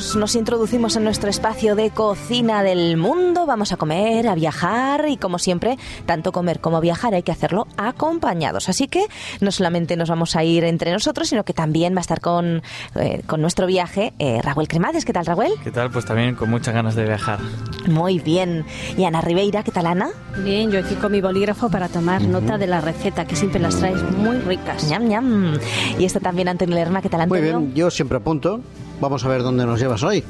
nos, nos introducimos en nuestro espacio de cocina del mundo. Vamos a comer, a viajar y como siempre, tanto comer como viajar hay que hacerlo acompañados. Así que no solamente nos vamos a ir entre nosotros, sino que también va a estar con, eh, con nuestro viaje eh, Raúl Cremades. ¿Qué tal, Raúl? ¿Qué tal? Pues también con muchas ganas de viajar. Muy bien. Y Ana Ribeira, ¿qué tal, Ana? Bien, yo aquí con mi bolígrafo para tomar nota de la receta, que siempre las traes muy ricas. ñam, ñam. Y está también Antonio Lerma, ¿qué tal, Muy Antonio? bien, yo siempre apunto. Vamos a ver dónde nos llevas hoy.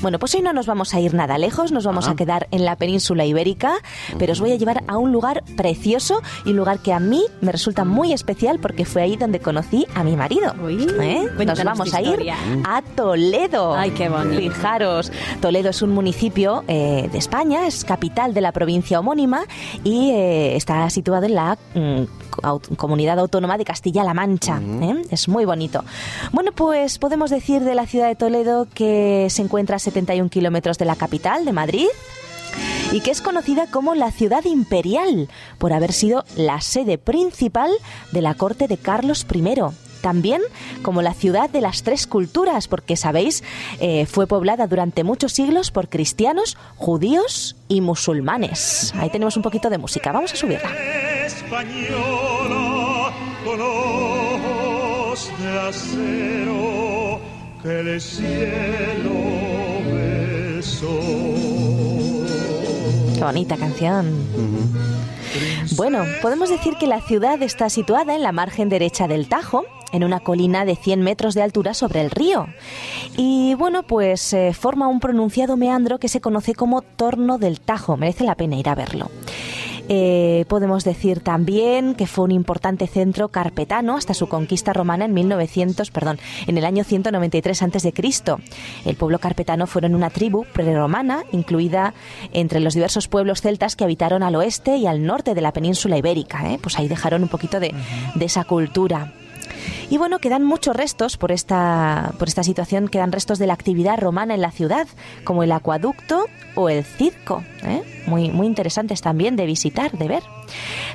Bueno, pues hoy no nos vamos a ir nada lejos, nos vamos a quedar en la península ibérica, pero os voy a llevar a un lugar precioso y un lugar que a mí me resulta muy especial porque fue ahí donde conocí a mi marido. Uy, ¿Eh? Nos vamos a ir a Toledo. Ay, qué bonito. Fijaros, Toledo es un municipio eh, de España, es capital de la provincia homónima y eh, está situado en la mm, comunidad autónoma de Castilla-La Mancha. ¿eh? Es muy bonito. Bueno, pues podemos decir de la ciudad de Toledo que se encuentra a 71 kilómetros de la capital, de Madrid y que es conocida como la ciudad imperial por haber sido la sede principal de la corte de Carlos I. También como la ciudad de las tres culturas, porque sabéis, eh, fue poblada durante muchos siglos por cristianos, judíos y musulmanes. Ahí tenemos un poquito de música, vamos a subirla. Española con ojos de acero que el cielo besó. Qué bonita canción. Bueno, podemos decir que la ciudad está situada en la margen derecha del Tajo, en una colina de 100 metros de altura sobre el río. Y bueno, pues eh, forma un pronunciado meandro que se conoce como Torno del Tajo. Merece la pena ir a verlo. Eh, podemos decir también que fue un importante centro carpetano hasta su conquista romana en 1900, perdón, en el año 193 a.C. El pueblo carpetano fueron una tribu prerromana incluida entre los diversos pueblos celtas que habitaron al oeste y al norte de la península ibérica. ¿eh? Pues ahí dejaron un poquito de, de esa cultura. Y bueno, quedan muchos restos por esta, por esta situación, quedan restos de la actividad romana en la ciudad, como el acueducto o el circo, ¿eh? muy, muy interesantes también de visitar, de ver.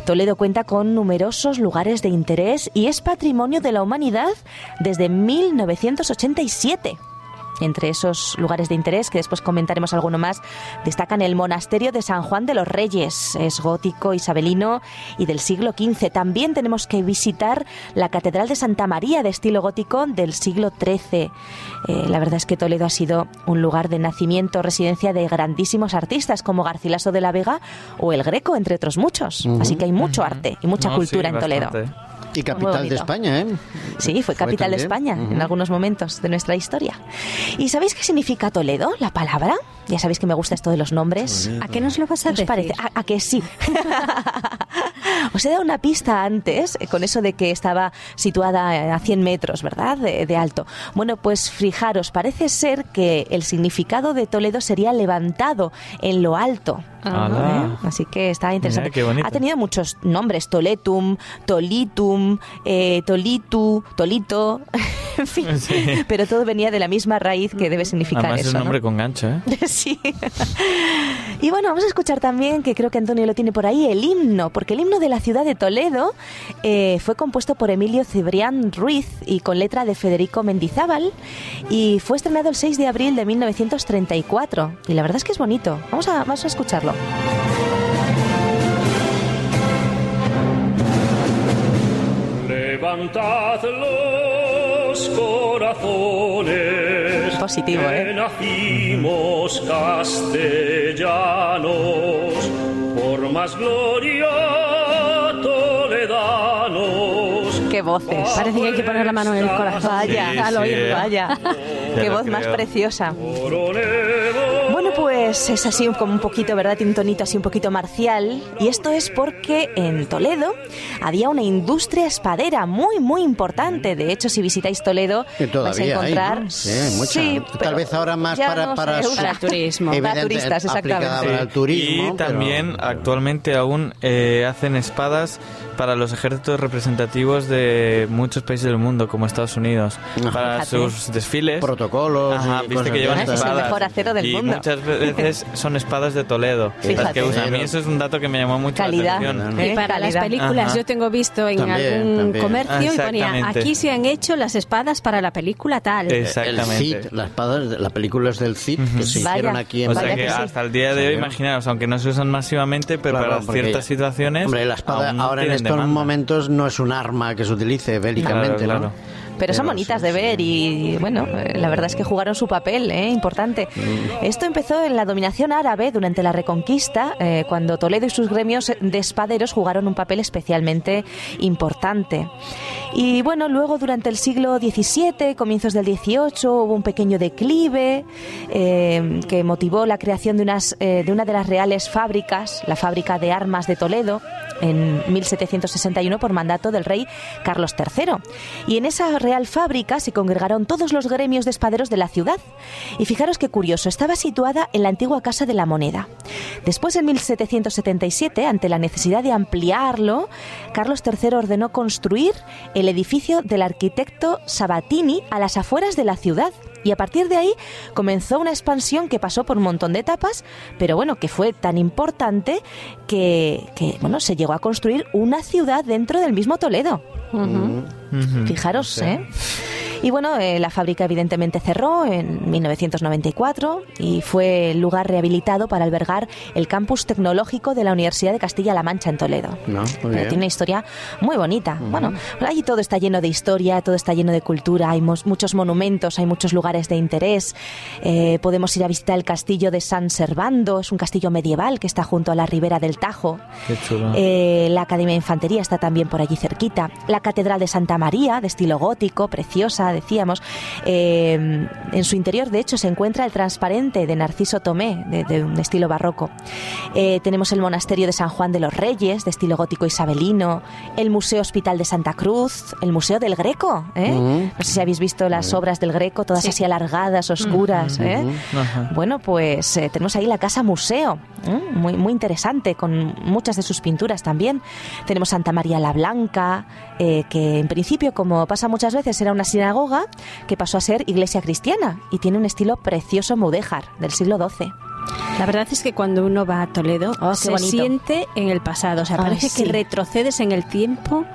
Toledo cuenta con numerosos lugares de interés y es patrimonio de la humanidad desde 1987. Entre esos lugares de interés, que después comentaremos alguno más, destacan el monasterio de San Juan de los Reyes, es gótico, isabelino y del siglo XV. También tenemos que visitar la Catedral de Santa María de estilo gótico del siglo XIII. Eh, la verdad es que Toledo ha sido un lugar de nacimiento, residencia de grandísimos artistas como Garcilaso de la Vega o el Greco, entre otros muchos. Así que hay mucho arte y mucha No, cultura sí, en Toledo. bastante. Y capital de. España, ¿eh? Sí, fue capital de. España en algunos momentos de nuestra historia. ¿Y sabéis qué significa Toledo, la palabra? Ya sabéis que me gusta esto de los nombres. ¿A qué nos lo vas a ¿Qué os decir? parece? ¿A, a que sí? Os he dado una pista antes eh, con eso de que estaba situada eh, a 100 metros, ¿verdad? De, de alto. Bueno, pues fijaros, parece ser que el significado de Toledo sería levantado en lo alto. ¿Eh? Así que está interesante. Mira. Ha tenido muchos nombres, Toletum, Tolitum, eh, Tolitu, Tolito, en fin. Sí. Pero todo venía de la misma raíz que debe significar Además eso. es un ¿no? nombre con gancho, ¿eh? Sí. Y bueno, vamos a escuchar también, que creo que Antonio lo tiene por ahí, el himno, porque el himno de la ciudad de Toledo eh, fue compuesto por Emilio Cibrián Ruiz y con letra de Federico Mendizábal y fue estrenado el 6 de abril de 1934. Y la verdad es que es bonito. Vamos a, vamos a escucharlo. Levantad los corazones. Positivo, que ¿eh? nacimos castellanos por más gloria toledanos. Qué voces. Parece que hay que poner la mano en el corazón. Vaya, Sí, al oír, vaya. Ya Qué voz más preciosa. Pues es así como un poquito, ¿verdad? Tiene un tonito así un poquito marcial. Y esto es porque en Toledo había una industria espadera muy, muy importante. De hecho, si visitáis Toledo, Que vais a todavía hay, encontrar... ¿no? Sí, mucha. Sí, Tal vez ahora más ya para, no para. Para el turismo. Para turistas, exactamente. para el turismo. y pero- también actualmente aún eh, hacen espadas para los ejércitos representativos de muchos países del mundo, como Estados Unidos, Ajá. para Fíjate. sus desfiles. Protocolos Ajá, y viste que llevan de Es el espadas. mejor acero del y mundo. muchas veces son espadas de Toledo. Las que usan. A mí eso es un dato que me llamó mucho Calidad. la atención. ¿Eh? Y para las Calidad. películas, Ajá. yo tengo visto en También, algún también. comercio y ponía, aquí se han hecho las espadas para la película tal. El Exactamente. Cid, la espada, la película es del Cid, que se Vaya. hicieron aquí en O sea que que sí. hasta el día de hoy, imaginaos, aunque no se usan masivamente, pero Claro, para ciertas situaciones. Hombre, la espada ahora en estos demanda. momentos no es un arma que se utilice bélicamente, Claro, ¿no? Pero son bonitas de ver y bueno, la verdad es que jugaron su papel, ¿eh? importante. Mm. Esto empezó en la dominación árabe durante la Reconquista, eh, cuando Toledo y sus gremios de espaderos jugaron un papel especialmente importante. Y bueno, luego durante el siglo XVII, comienzos del XVIII, hubo un pequeño declive eh, que motivó la creación de, unas, eh, de una de las reales fábricas, la fábrica de armas de Toledo, en 1761 por mandato del rey Carlos III. Y en esa real fábrica se congregaron todos los gremios de espaderos de la ciudad. Y fijaros qué curioso, estaba situada en la antigua Casa de la Moneda. Después, en 1777, ante la necesidad de ampliarlo, Carlos III ordenó construir el edificio del arquitecto Sabatini a las afueras de la ciudad. Y a partir de ahí comenzó una expansión que pasó por un montón de etapas, pero bueno, que fue tan importante que, que, bueno, se llegó a construir una ciudad dentro del mismo Toledo. Fijaros, ¿eh? Y bueno, eh, la fábrica evidentemente cerró en 1994 y fue el lugar rehabilitado para albergar el campus tecnológico de la Universidad de Castilla-La Mancha en Toledo. No. Tiene una historia muy bonita. Bueno, allí todo está lleno de historia, todo está lleno de cultura, hay muchos monumentos, hay muchos lugares de interés. Eh, podemos ir a visitar el castillo de San Servando, es un castillo medieval que está junto a la ribera del Tajo. Qué chulo. Eh, la Academia de Infantería está también por allí cerquita. La Catedral de Santa María, de estilo gótico, preciosa, decíamos. Eh, en su interior, de hecho, se encuentra el transparente de Narciso Tomé, de, de un estilo barroco. Eh, tenemos el Monasterio de San Juan de los Reyes, de estilo gótico isabelino. El Museo Hospital de Santa Cruz. El Museo del Greco. ¿eh? No sé si habéis visto las obras del Greco, todas Sí. así alargadas, oscuras. ¿eh? Bueno, pues eh, tenemos ahí la casa museo, ¿eh? muy, muy interesante, con muchas de sus pinturas también. Tenemos Santa María la Blanca, eh, que en principio, como pasa muchas veces, era una sinagoga que pasó a ser iglesia cristiana y tiene un estilo precioso mudéjar del siglo XII. La verdad es que cuando uno va a Toledo Oh, se bonito. siente en el pasado, o sea, Ay, parece sí. que retrocedes en el tiempo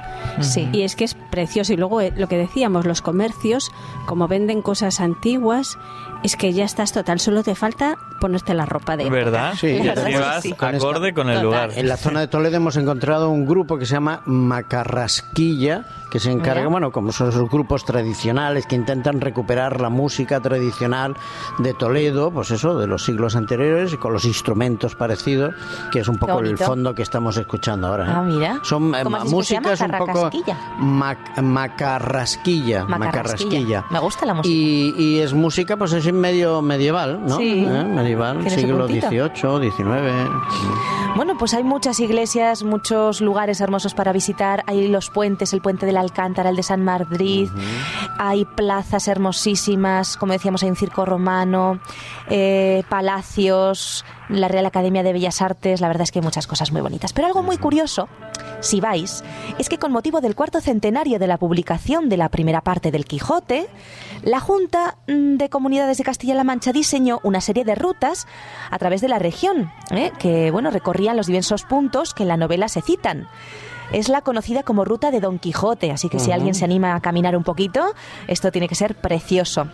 Sí. y es que es precioso. Y luego eh, lo que decíamos, los comercios, como venden cosas antiguas, es que ya estás total, solo te falta ponerte la ropa de... época. ¿Verdad? Sí, la verdad vas sí. acorde con el Total. lugar. En la zona de Toledo hemos encontrado un grupo que se llama Macarrasquilla, que se encarga, Mira. bueno, como son esos grupos tradicionales que intentan recuperar la música tradicional de Toledo, pues eso, de los siglos anteriores, y con los instrumentos parecidos, que es un poco el fondo que estamos escuchando ahora. ¿eh? Ah, mira. Son eh, músicas un poco mac- macarrasquilla, macarrasquilla. Me gusta la música. Y, y es música, pues es medio medieval, ¿no? Sí. ¿Eh? Medieval, siglo. XVIII, XIX. Bueno, pues hay muchas iglesias, muchos lugares hermosos para visitar. Hay los puentes, el puente del Alcántara, el de San Madrid. Hay plazas hermosísimas, como decíamos, hay un circo romano, eh, la Real Academia de Bellas Artes. La verdad es que hay muchas cosas muy bonitas. Pero algo muy curioso, si vais, es que con motivo del cuarto centenario de la publicación de la primera parte del Quijote, la Junta de Comunidades de Castilla-La Mancha diseñó una serie de rutas a través de la región, ¿eh? que bueno, recorrían los diversos puntos que en la novela se citan. Es la conocida como Ruta de Don Quijote, así que si alguien se anima a caminar un poquito, esto tiene que ser precioso.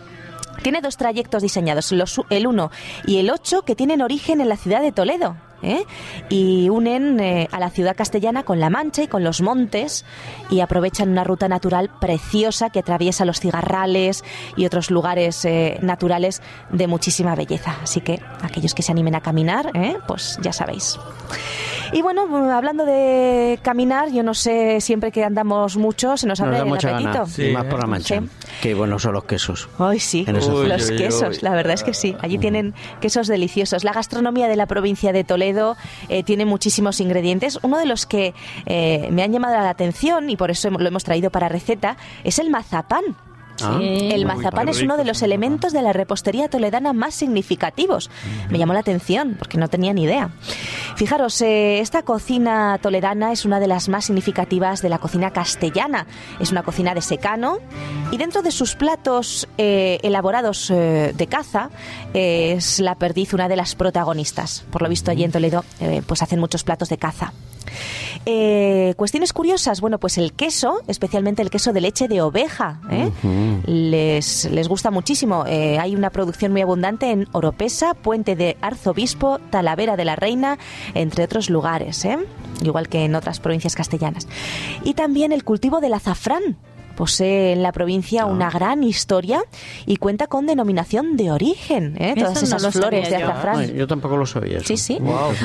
Tiene dos trayectos diseñados, los- el 1 y el 8, que tienen origen en la ciudad de Toledo. ¿eh? Y unen eh, a la ciudad castellana con La Mancha y con los montes y aprovechan una ruta natural preciosa que atraviesa los cigarrales y otros lugares eh, naturales de muchísima belleza. Así que aquellos que se animen a caminar, ¿eh? pues ya sabéis. Y bueno, hablando de caminar, yo no sé, siempre que andamos mucho se nos Nos abre da el mucha apetito. gana, Sí, y más por la mancha. Sí. Qué buenos son los quesos. Ay, sí, Uy, los uy, quesos, uy. la verdad es que sí. Allí tienen quesos deliciosos. La gastronomía de la provincia de Toledo eh, tiene muchísimos ingredientes. Uno de los que eh, me han llamado la atención y por eso lo hemos traído para receta es el mazapán. Ah. El mazapán es uno de los elementos de la repostería toledana más significativos. Me llamó la atención porque no tenía ni idea. Fijaros, eh, esta cocina toledana es una de las más significativas de la cocina castellana. Es una cocina de secano y dentro de sus platos eh, elaborados eh, de caza eh, es la perdiz una de las protagonistas. Por lo visto allí en Toledo eh, pues hacen muchos platos de caza. Eh, cuestiones curiosas, bueno, pues el queso, especialmente el queso de leche de oveja, ¿eh? les, les gusta muchísimo. Eh, hay una producción muy abundante en Oropesa, Puente de Arzobispo, Talavera de la Reina, entre otros lugares, ¿eh? igual que en otras provincias castellanas. Y también el cultivo del azafrán. Posee en la provincia Ah. una gran historia y cuenta con denominación de origen. ¿eh? Todas esas lo flores de azafrán. Ay, yo tampoco lo sabía. eso. Sí, sí.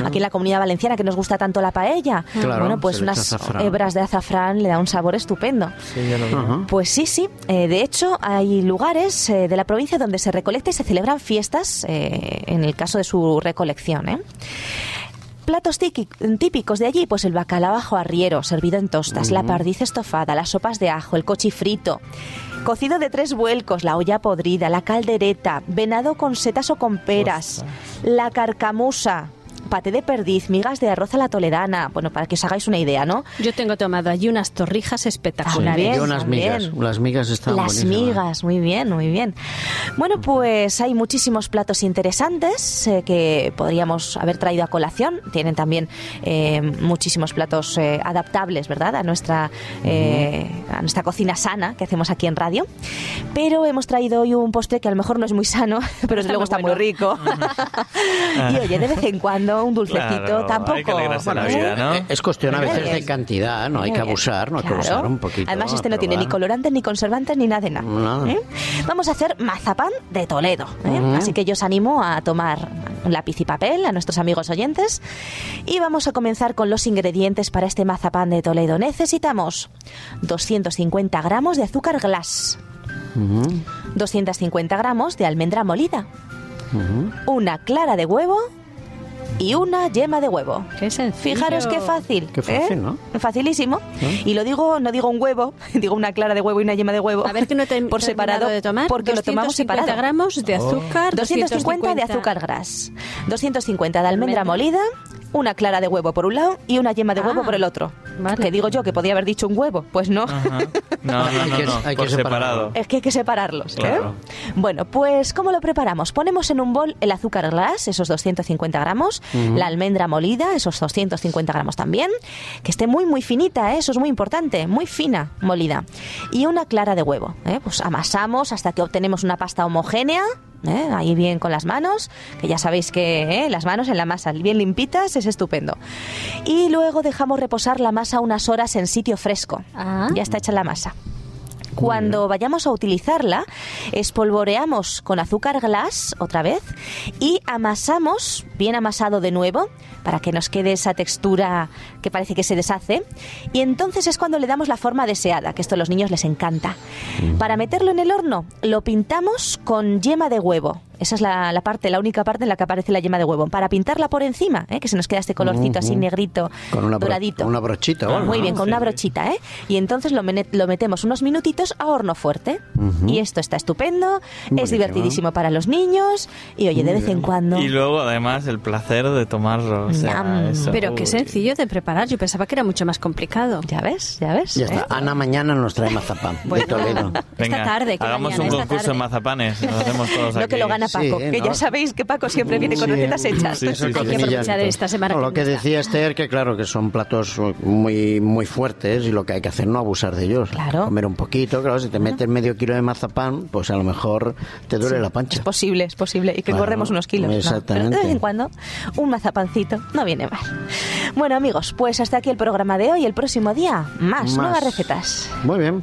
Aquí en la comunidad valenciana que nos gusta tanto la paella. Claro, bueno, pues unas hebras de azafrán le da un sabor estupendo. Sí, ya lo. Pues sí, sí. Eh, de hecho, hay lugares eh, de la provincia donde se recolecta y se celebran fiestas eh, en el caso de su recolección. ¿eh? Platos típicos de allí, pues el bacalao ajo arriero, servido en tostas, la pardiz estofada, las sopas de ajo, el cochifrito, cocido de tres vuelcos, la olla podrida, la caldereta, venado con setas o con peras, la carcamusa, paté de perdiz, migas de arroz a la toledana. Bueno, para que os hagáis una idea, ¿no? Yo tengo tomado allí unas torrijas También. espectaculares. Y unas también. migas. Las migas están Las buenísimas. migas, muy bien, muy bien. Bueno, pues hay muchísimos platos interesantes eh, que podríamos haber traído a colación. Tienen también eh, muchísimos platos eh, adaptables, ¿verdad? A nuestra, eh, a nuestra cocina sana que hacemos aquí en radio. Pero hemos traído hoy un postre que a lo mejor no es muy sano, pero desde luego muy está muy bueno. rico. y oye, de vez en cuando un dulcecito Claro, tampoco. hay que alegrarse la vida, ¿no? Es cuestión a veces de cantidad, no hay que abusar, no hay que abusar un poquito. Además, este no tiene ni colorantes, ni conservantes, ni nada de nada. ¿eh? Vamos a hacer mazapán de Toledo. ¿eh? Así que yo os animo a tomar un lápiz y papel a nuestros amigos oyentes. Y vamos a comenzar con los ingredientes para este mazapán de Toledo. Necesitamos 250 gramos de azúcar glass, Ujú, 250 gramos de almendra molida, una clara de huevo y una yema de huevo. Qué sencillo. Fijaros qué fácil. Qué fácil, ¿eh? ¿no? Facilísimo. Y lo digo, no digo un huevo, digo una clara de huevo y una yema de huevo. A ver que no te por separado de tomar. porque lo tomamos 250 separado. gramos de azúcar. 250 de azúcar gras, 250 de almendra Almendra. molida, una clara de huevo por un lado y una yema de huevo Ah, por el otro. Vale. Que digo yo que podía haber dicho un huevo, pues no. Ajá. No, no, Hay no, que- no, hay que por separarlo. separado. Es que hay que separarlos. ¿eh? Bueno, pues ¿cómo lo preparamos? Ponemos en un bol el azúcar glass, esos 250 gramos, la almendra molida, esos 250 gramos también, que esté muy, muy finita, ¿eh? eso es muy importante, muy fina molida, y una clara de huevo. ¿eh? Pues amasamos hasta que obtenemos una pasta homogénea. ¿Eh? Ahí bien con las manos, que ya sabéis que ¿eh? las manos en la masa bien limpitas es estupendo. Y luego dejamos reposar la masa unas horas en sitio fresco. Ah. Ya está hecha la masa. Cuando vayamos a utilizarla, espolvoreamos con azúcar glass otra vez y amasamos, bien amasado de nuevo, para que nos quede esa textura que parece que se deshace. Y entonces es cuando le damos la forma deseada, que esto a los niños les encanta. Para meterlo en el horno, lo pintamos con yema de huevo. Esa es la, la parte, la única parte en la que aparece la yema de huevo. Para pintarla por encima, ¿eh? que se nos queda este colorcito así negrito, Con una, doradito. una brochita o algo, Muy ¿no? bien, con Sí, una brochita, ¿eh? Y entonces lo, lo metemos unos minutitos a horno fuerte. Y esto está estupendo, es Buenísimo. divertidísimo para los niños y oye, de vez en cuando... Y luego, además, el placer de tomarlo. o sea, Pero qué sencillo de preparar. Yo pensaba que era mucho más complicado. Ya ves, ya ves. Ya ¿eh? está. Ana mañana nos trae mazapán Bueno. de Toledo. Venga, Esta tarde, que hagamos mañana, un concurso tarde. en mazapanes. Lo hacemos todos No aquí. que lo gana Paco, Sí, que ¿no? ya sabéis que Paco siempre viene con Sí, recetas hechas. sí, sí, sí. Hay que aprovechar esta semana No, lo que decía Esther, que claro, que son platos muy, muy fuertes y lo que hay que hacer no abusar de ellos. Claro. Comer un poquito, claro, si te metes medio kilo de mazapán, pues a lo mejor te duele la pancha. Es posible, es posible. Y que Claro, corremos unos kilos. ¿no? exactamente. Pero de vez en cuando, un mazapancito no viene mal. Bueno, amigos, pues hasta aquí el programa de hoy. El próximo día, más, Más. nuevas recetas. Muy bien.